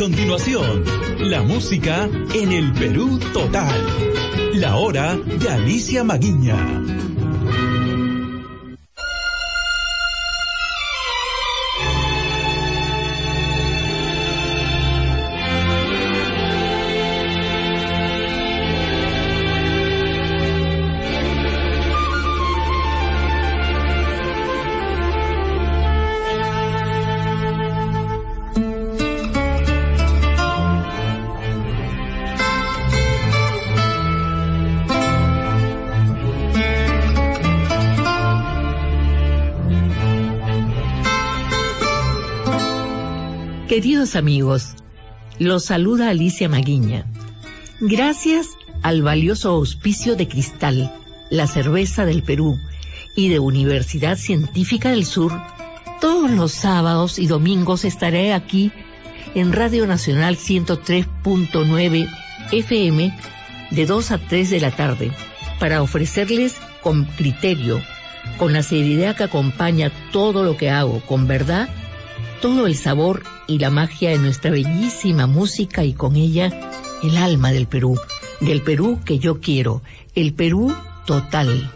Continuación, la música en el Perú total. La hora de Alicia Maguiña. Queridos amigos, los saluda Alicia Maguiña. Gracias al valioso auspicio de Cristal, la cerveza del Perú, y de Universidad Científica del Sur, todos los sábados y domingos estaré aquí en Radio Nacional 103.9 FM de 2 a 3 de la tarde para ofrecerles con criterio, con la seriedad que acompaña todo lo que hago, con verdad, todo el sabor y la magia de nuestra bellísima música y con ella el alma del Perú, del Perú que yo quiero, el Perú total.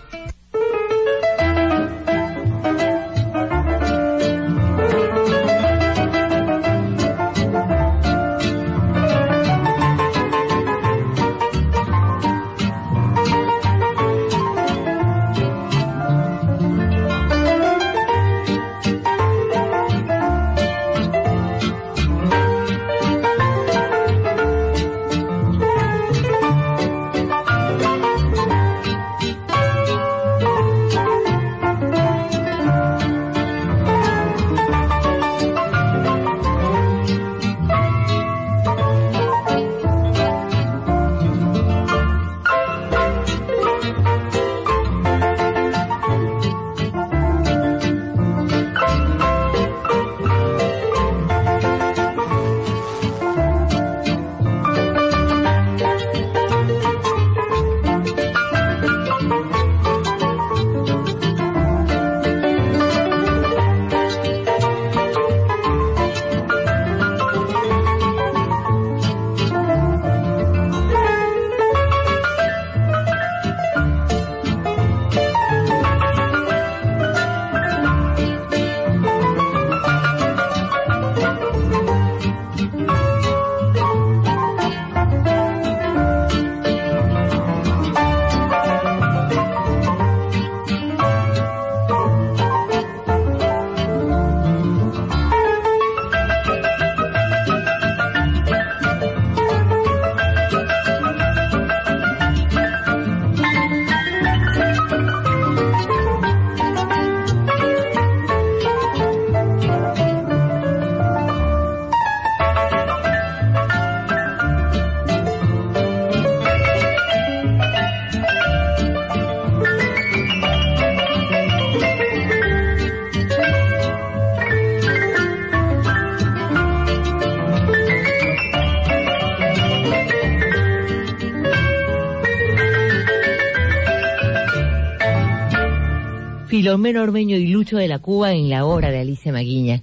Filomeno Ormeño y Lucho de la Cuba en la hora de Alicia Maguiña.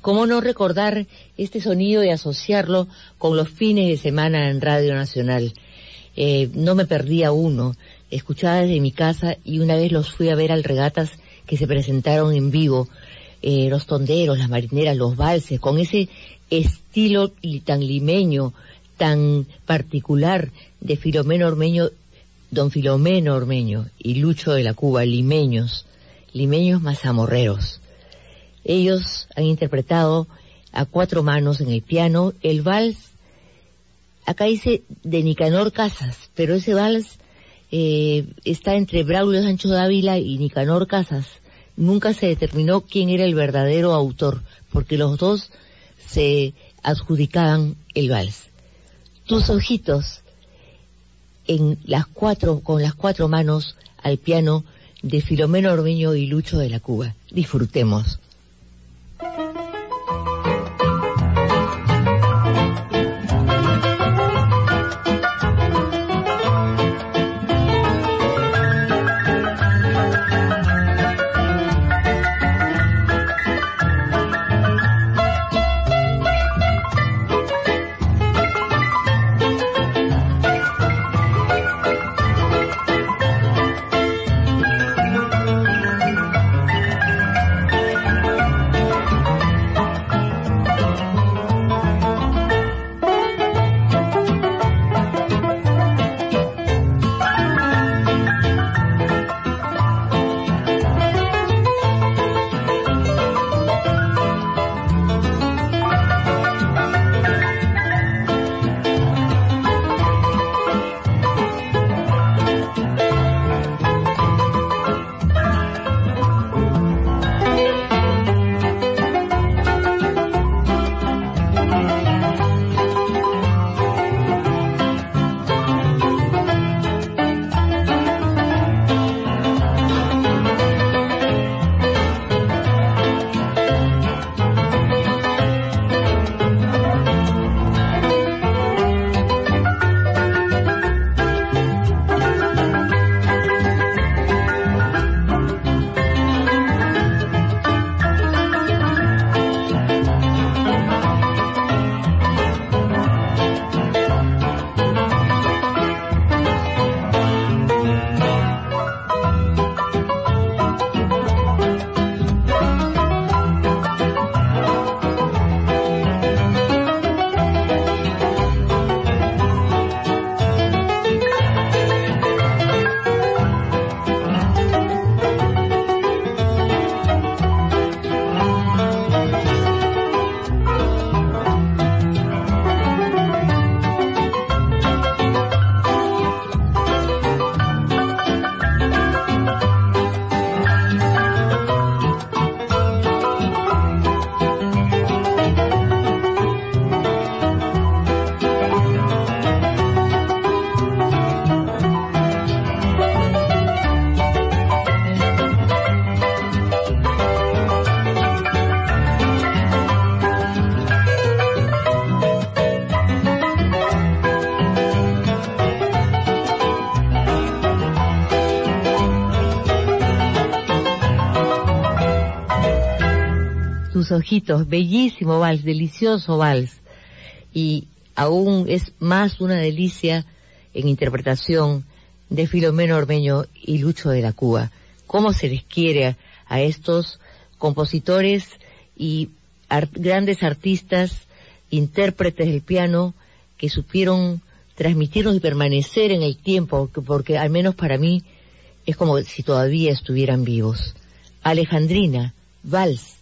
¿Cómo no recordar este sonido y asociarlo con los fines de semana en Radio Nacional? Eh, no me perdía uno, escuchaba desde mi casa y una vez los fui a ver al regatas que se presentaron en vivo, eh, los tonderos, las marineras, los valses, con ese estilo tan limeño, tan particular de Filomeno Ormeño, don Filomeno Ormeño y Lucho de la Cuba, limeños limeños mazamorreros. Ellos han interpretado a cuatro manos en el piano el vals, acá dice de Nicanor Casas, pero ese vals eh, está entre Braulio Sancho Dávila y Nicanor Casas, nunca se determinó quién era el verdadero autor, porque los dos se adjudicaban el vals. Tus ojitos en las cuatro, con las cuatro manos al piano de Filomeno Orbeño y Lucho de la Cuba. Disfrutemos. Bellísimo vals, delicioso vals. Y aún es más una delicia en interpretación de Filomeno Ormeño y Lucho de la Cuba. ¿Cómo se les quiere a, estos compositores y grandes artistas, intérpretes del piano, que supieron transmitirnos y permanecer en el tiempo, porque al menos para mí es como si todavía estuvieran vivos. Alejandrina, Vals,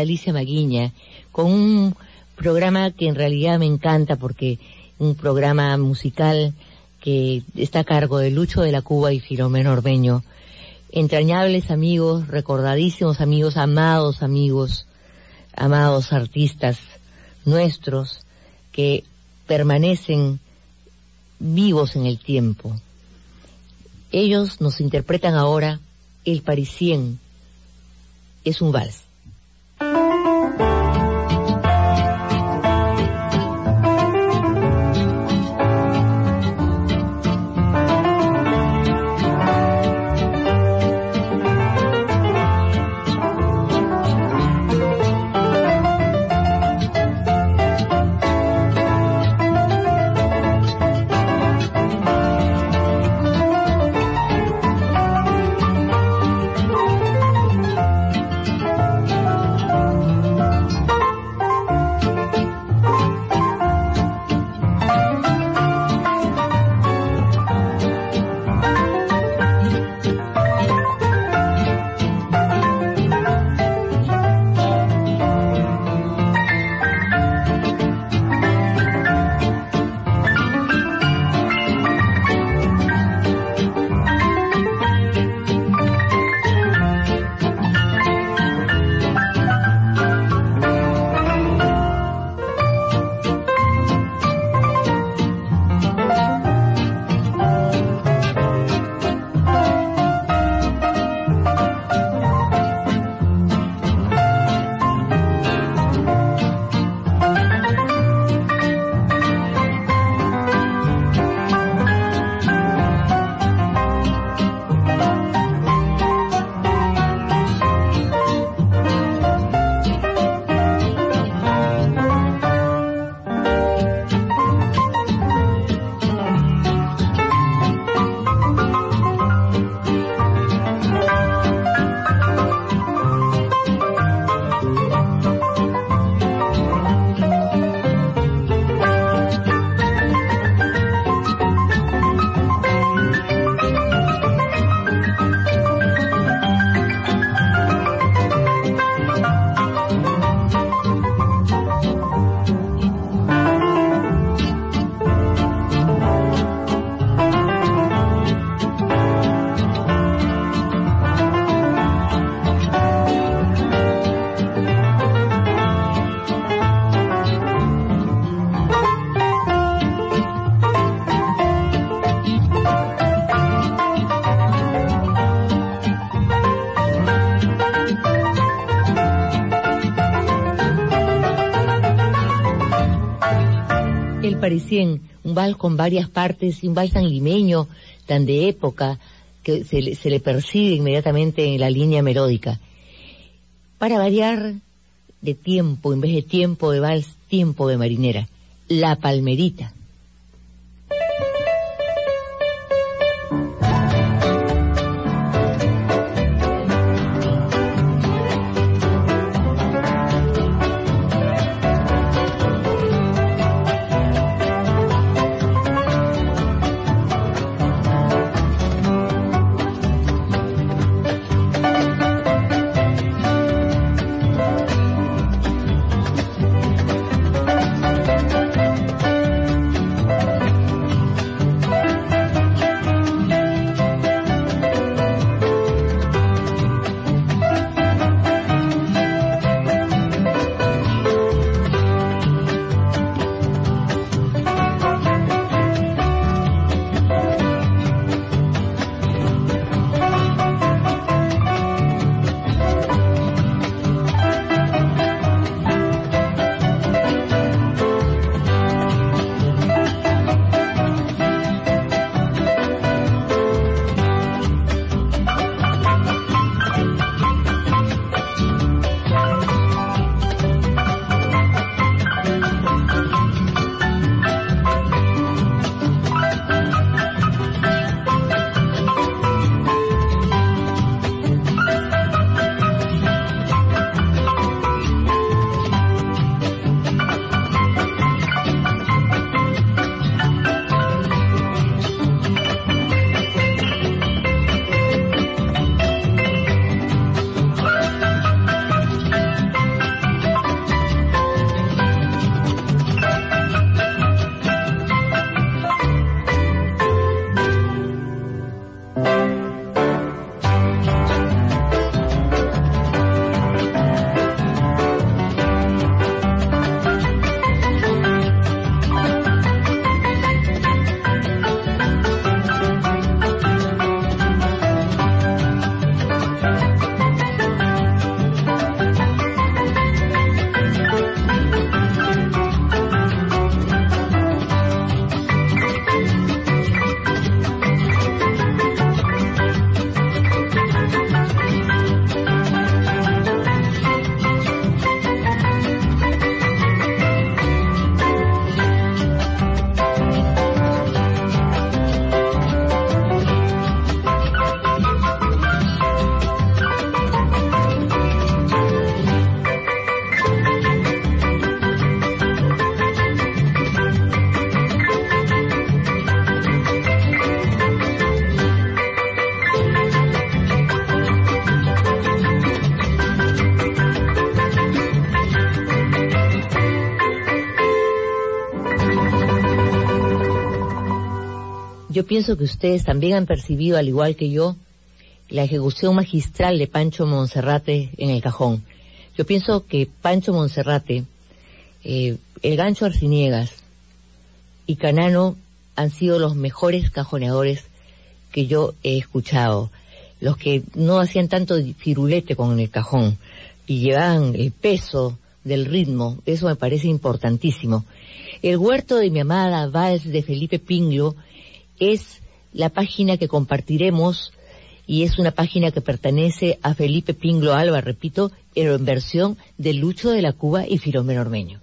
Alicia Maguiña con un programa que en realidad me encanta porque un programa musical que está a cargo de Lucho de la Cuba y Filomeno Orbeño. Entrañables amigos, recordadísimos amigos, amados amigos, amados artistas nuestros que permanecen vivos en el tiempo. Ellos nos interpretan ahora El Parisien. Es un vals. Con varias partes, un vals tan limeño, tan de época, que se le, se le percibe inmediatamente en la línea melódica. Para variar de tiempo, en vez de tiempo de vals, tiempo de marinera. La palmerita. Pienso que ustedes también han percibido, al igual que yo, la ejecución magistral de Pancho Monserrate en el cajón. Yo pienso que Pancho Monserrate, eh, el gancho Arciniegas y Canano han sido los mejores cajoneadores que yo he escuchado. Los que no hacían tanto firulete con el cajón y llevaban el peso del ritmo, eso me parece importantísimo. El huerto de mi amada Vals de Felipe Pinglo es la página que compartiremos y es una página que pertenece a Felipe Pinglo Alba, repito, pero en versión de Lucho de la Cuba y Filomeno Ormeño.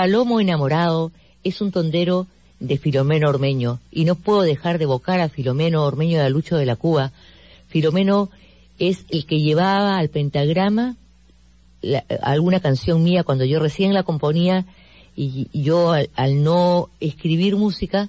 Palomo enamorado es un tondero de Filomeno Ormeño y no puedo dejar de evocar a Filomeno Ormeño de Alucho de la Cuba. Filomeno es el que llevaba al pentagrama alguna canción mía cuando yo recién la componía y, yo al, no escribir música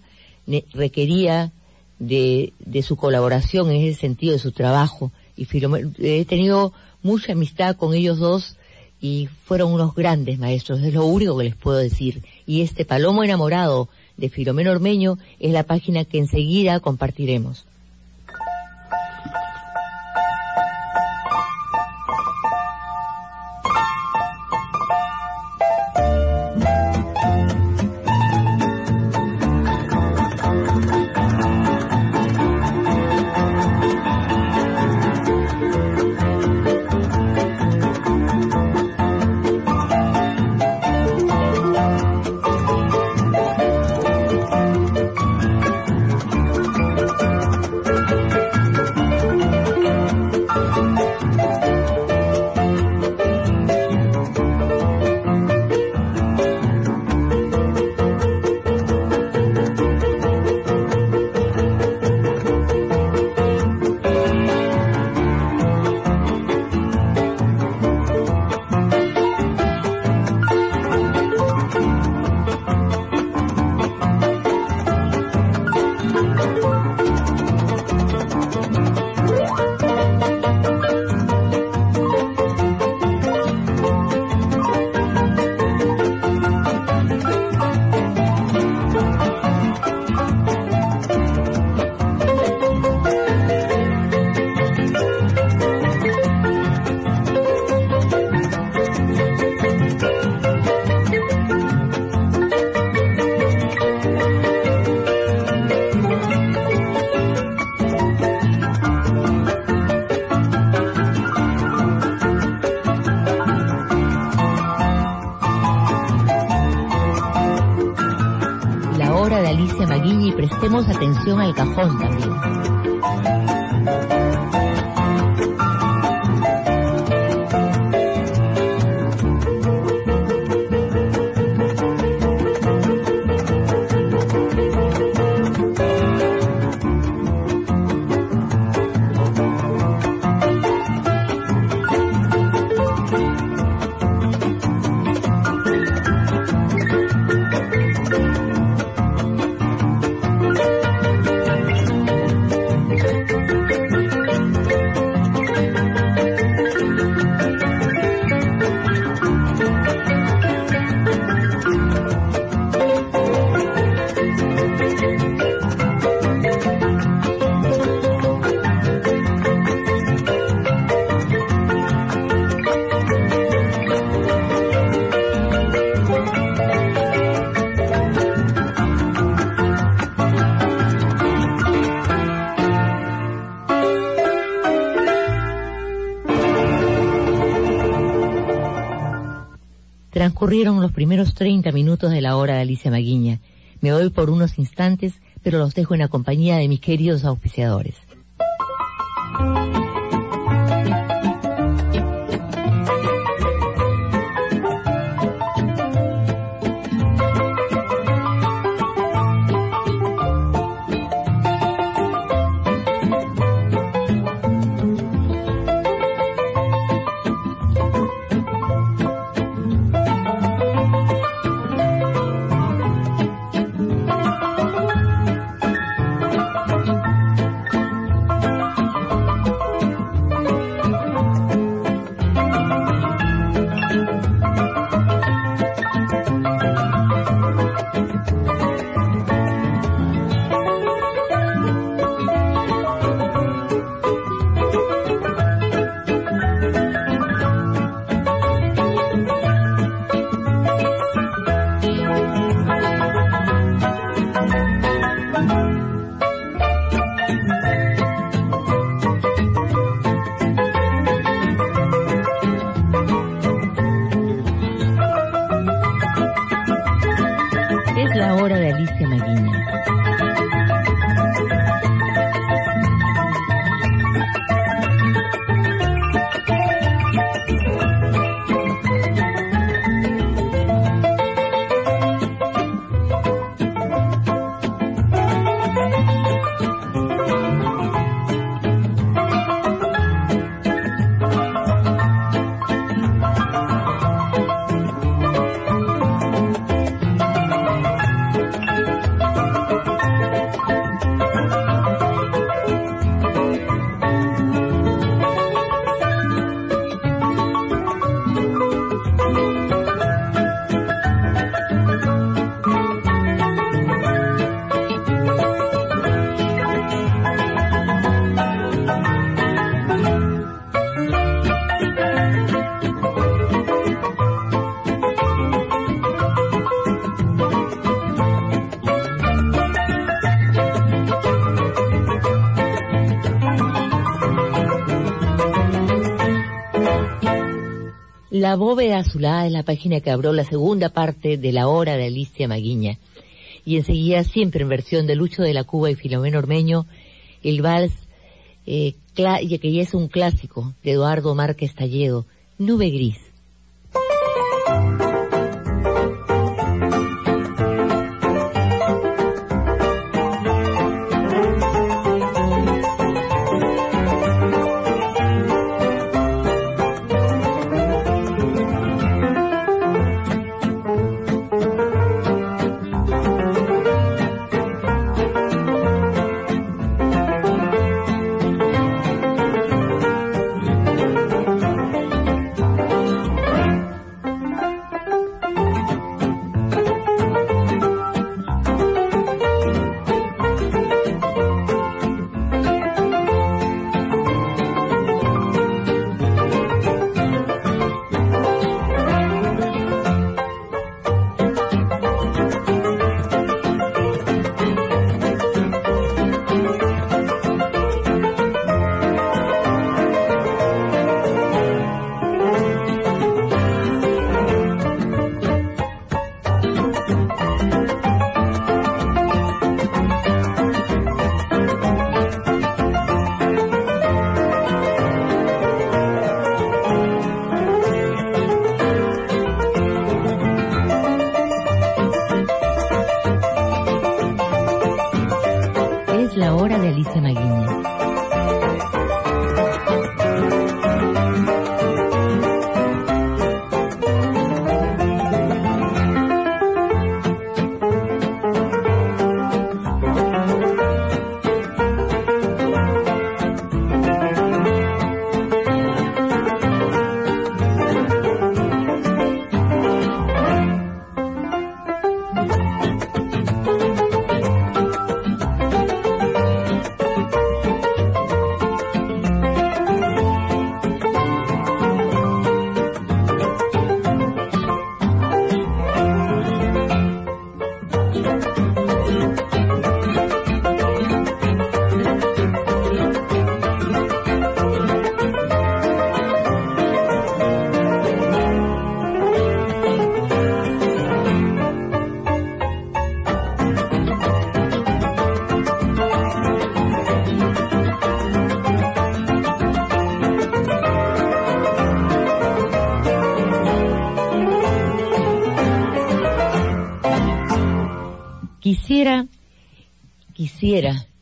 requería de, de, su colaboración en ese sentido, de su trabajo. Y Filomeno, he tenido mucha amistad con ellos dos y fueron unos grandes maestros, es lo único que les puedo decir. Y este Palomo enamorado de Filomeno Ormeño es la página que enseguida compartiremos. Transcurrieron los primeros 30 minutos de la hora de Alicia Maguiña. Me voy por unos instantes, pero los dejo en la compañía de mis queridos auspiciadores. La bóveda azulada es la página que abrió la segunda parte de la hora de Alicia Maguiña. Y enseguida, siempre en versión de Lucho de la Cuba y Filomeno Ormeño, el vals eh, que ya es un clásico de Eduardo Márquez Talledo, Nube Gris.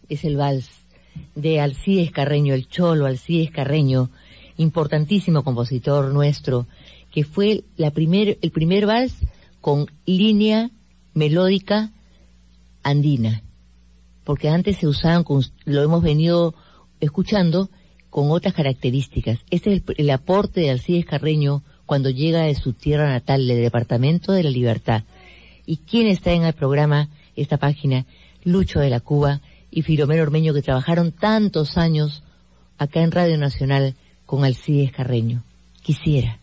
Es el vals de Alcides Carreño, el cholo Alcides Carreño, importantísimo compositor nuestro, que fue primer, el primer vals con línea melódica andina, porque antes se usaban, lo hemos venido escuchando, con otras características. Este es el, el aporte de Alcides Carreño cuando llega de su tierra natal, del Departamento de la Libertad. ¿Y quién está en el programa? esta página, Lucho de la Cuba y Filomeno Ormeño, que trabajaron tantos años acá en Radio Nacional con Alcides Carreño. Quisiera.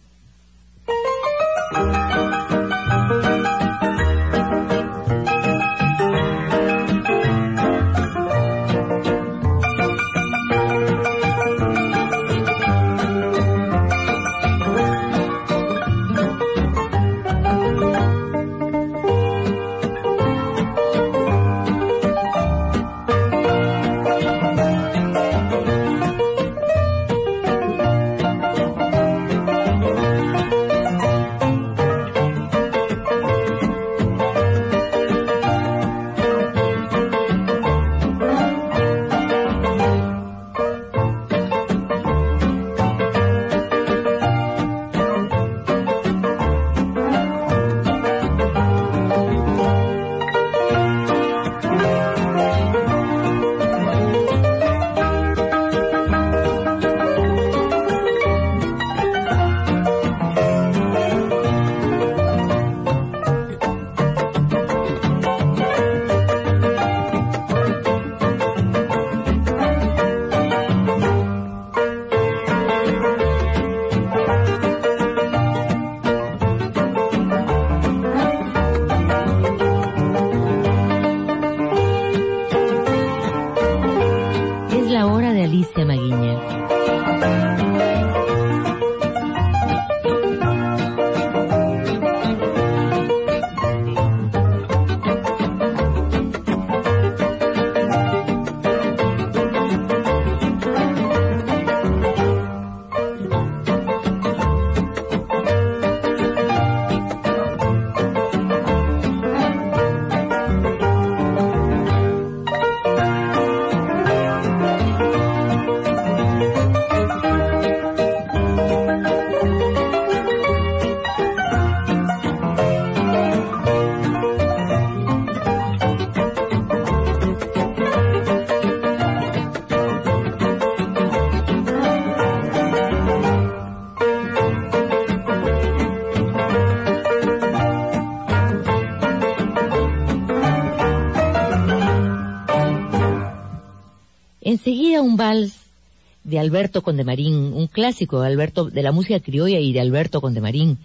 De Alberto Condemarín, un clásico de Alberto, de la música criolla y de Alberto Condemarín.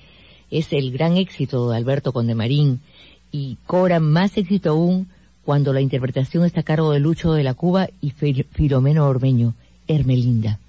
Es el gran éxito de Alberto Condemarín y cobra más éxito aún cuando la interpretación está a cargo de Lucho de la Cuba y Filomeno Ormeño, Hermelinda.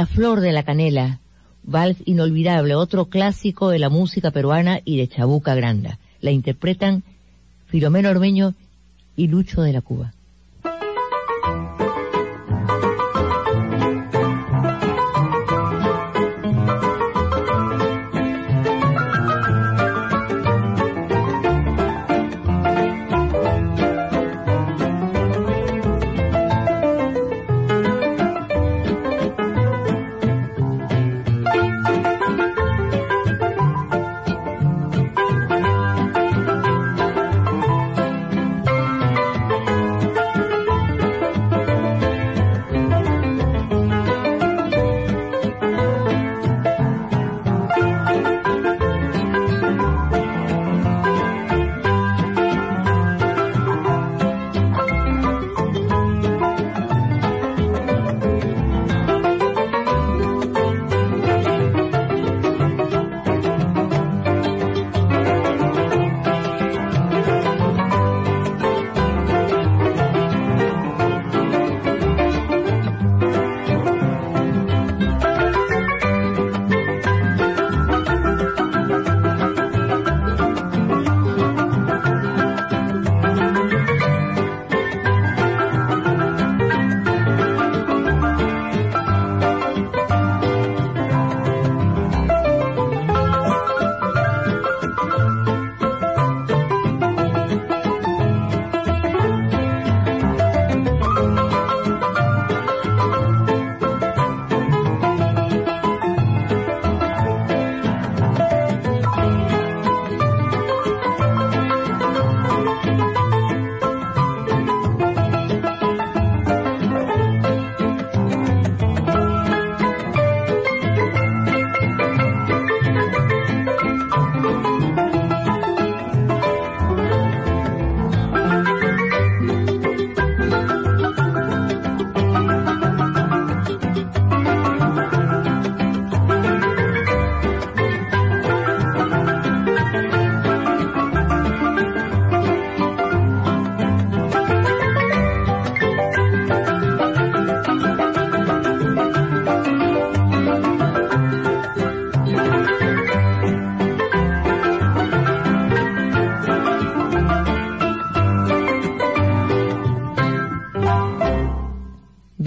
La Flor de la Canela, vals inolvidable, otro clásico de la música peruana y de Chabuca Granda. La interpretan Filomeno Ormeño y Lucho de la Cuba.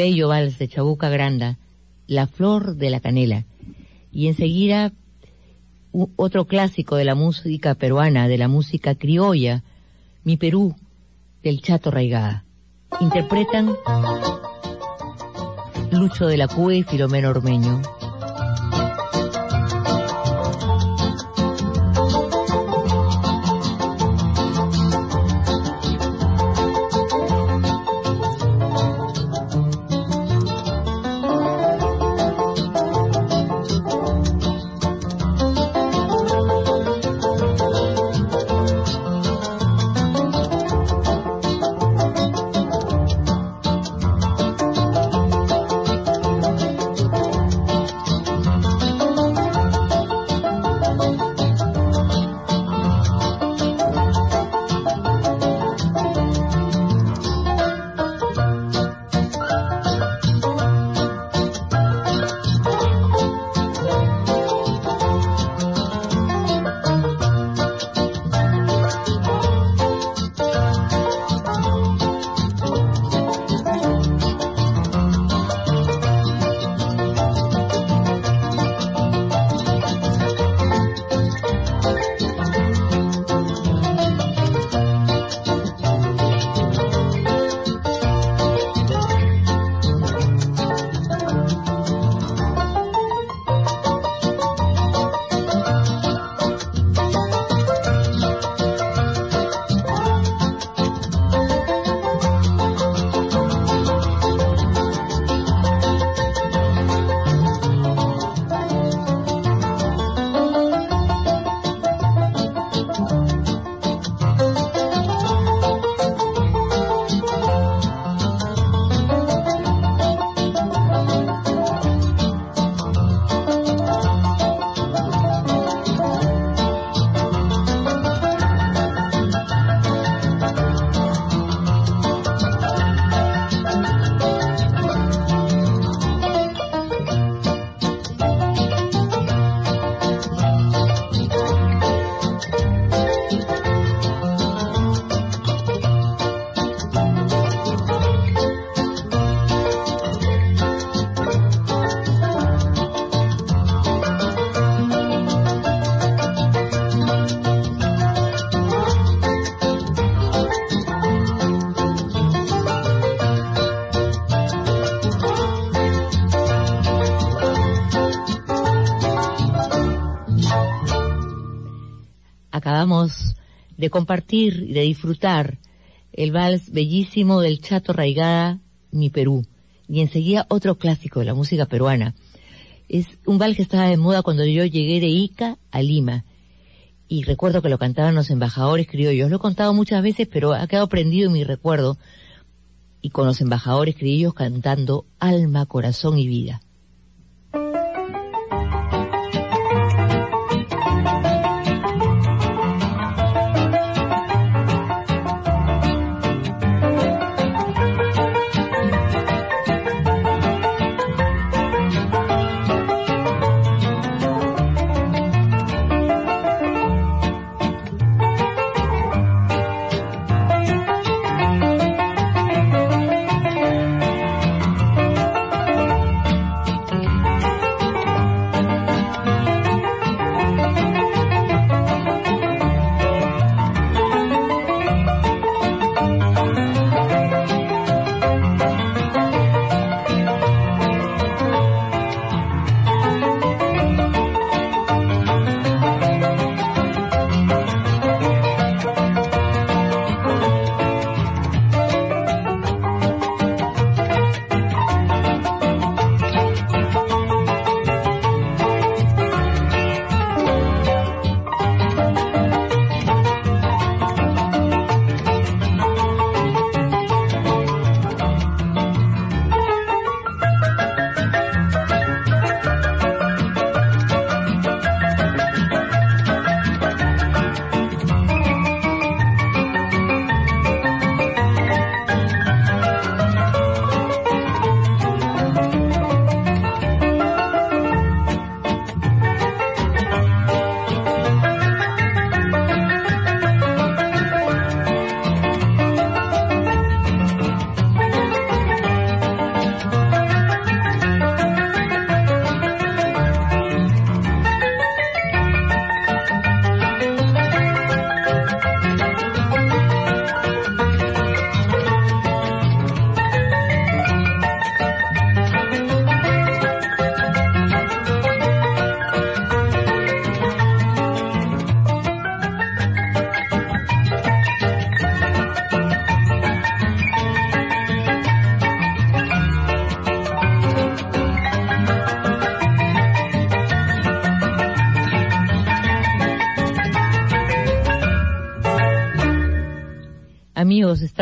Bello vals de Chabuca Granda, La Flor de la Canela. Y enseguida otro clásico de la música peruana, de la música criolla, Mi Perú, del Chato Raigada. Interpretan Lucho de la Cue y Filomeno Ormeño. De compartir y de disfrutar el vals bellísimo del Chato Raigada, Mi Perú. Y enseguida otro clásico de la música peruana. Es un vals que estaba de moda cuando yo llegué de Ica a Lima. Y recuerdo que lo cantaban los embajadores criollos. Lo he contado muchas veces, pero ha quedado prendido en mi recuerdo. Y con los embajadores criollos cantando Alma, Corazón y Vida.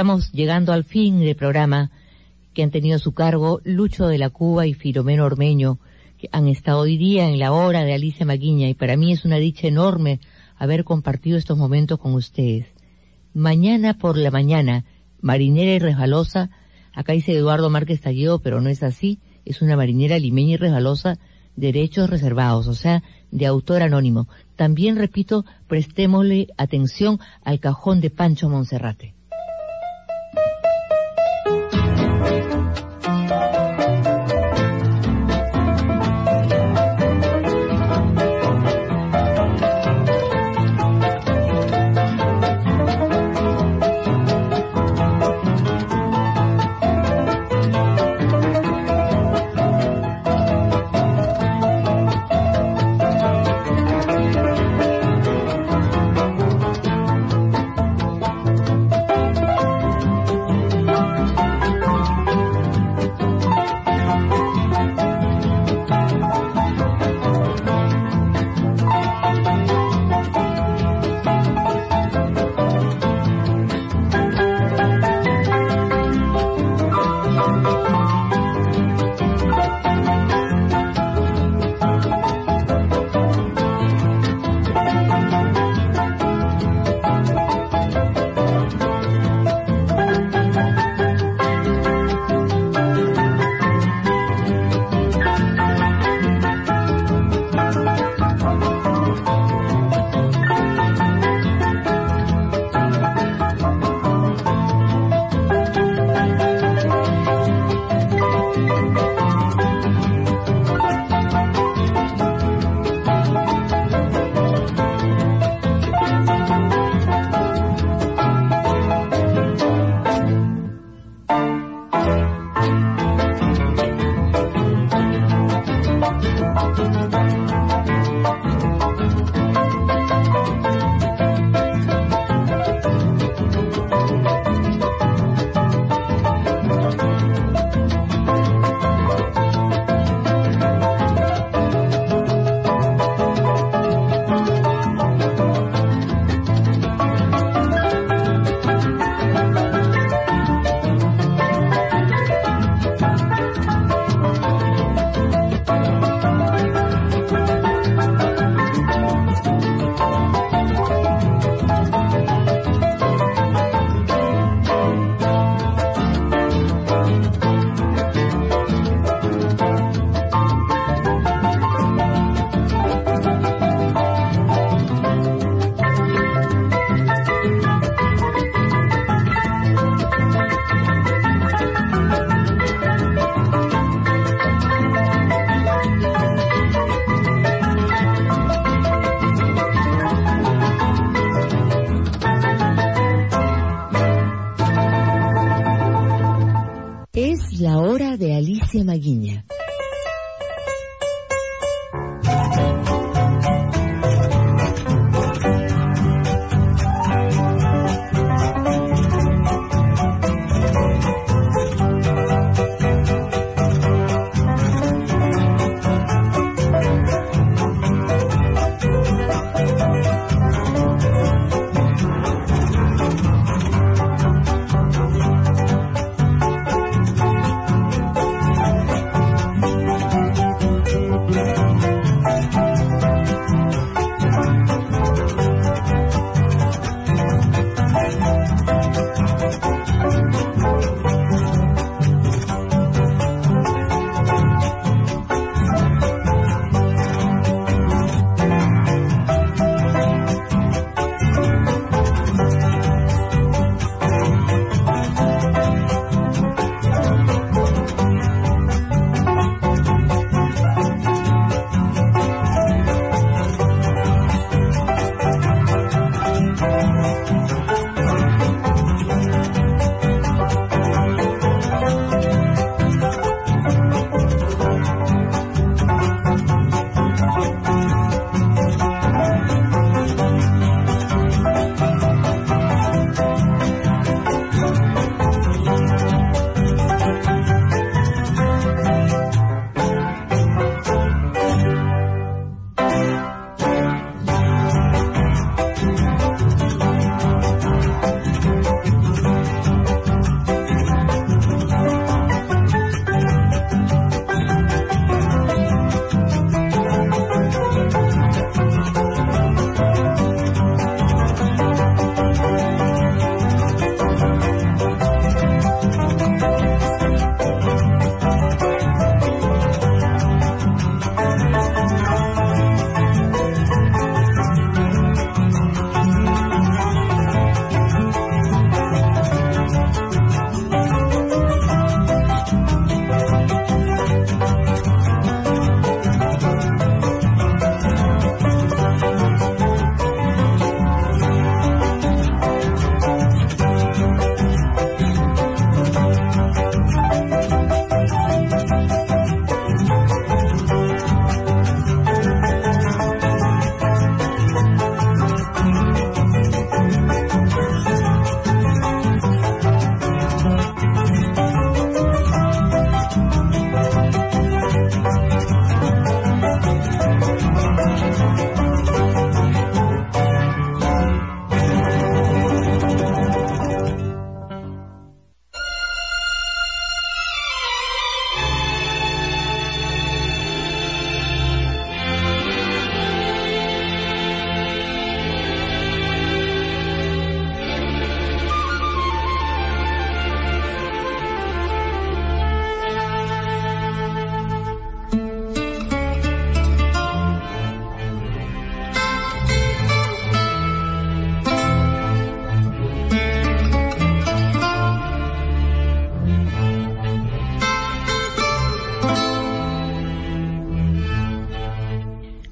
Estamos llegando al fin del programa que han tenido su cargo Lucho de la Cuba y Filomeno Ormeño, que han estado hoy día en la hora de Alicia Maguiña y para mí es una dicha enorme haber compartido estos momentos con ustedes. Mañana por la mañana, marinera y resbalosa, acá dice Eduardo Márquez Talleo, pero no es así, es una marinera limeña y resbalosa, derechos reservados, o sea, de autor anónimo. También, repito, prestémosle atención al cajón de Pancho Monserrate.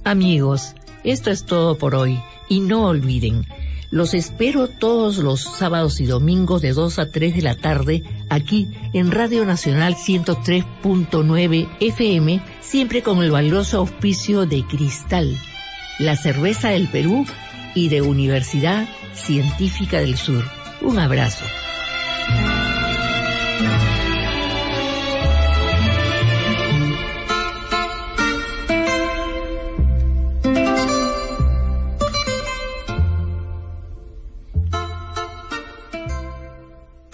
Amigos, esto es todo por hoy y no olviden, los espero todos los sábados y domingos de 2 a 3 de la tarde aquí en Radio Nacional 103.9 FM, siempre con el valioso auspicio de Cristal, la cerveza del Perú y de Universidad Científica del Sur. Un abrazo.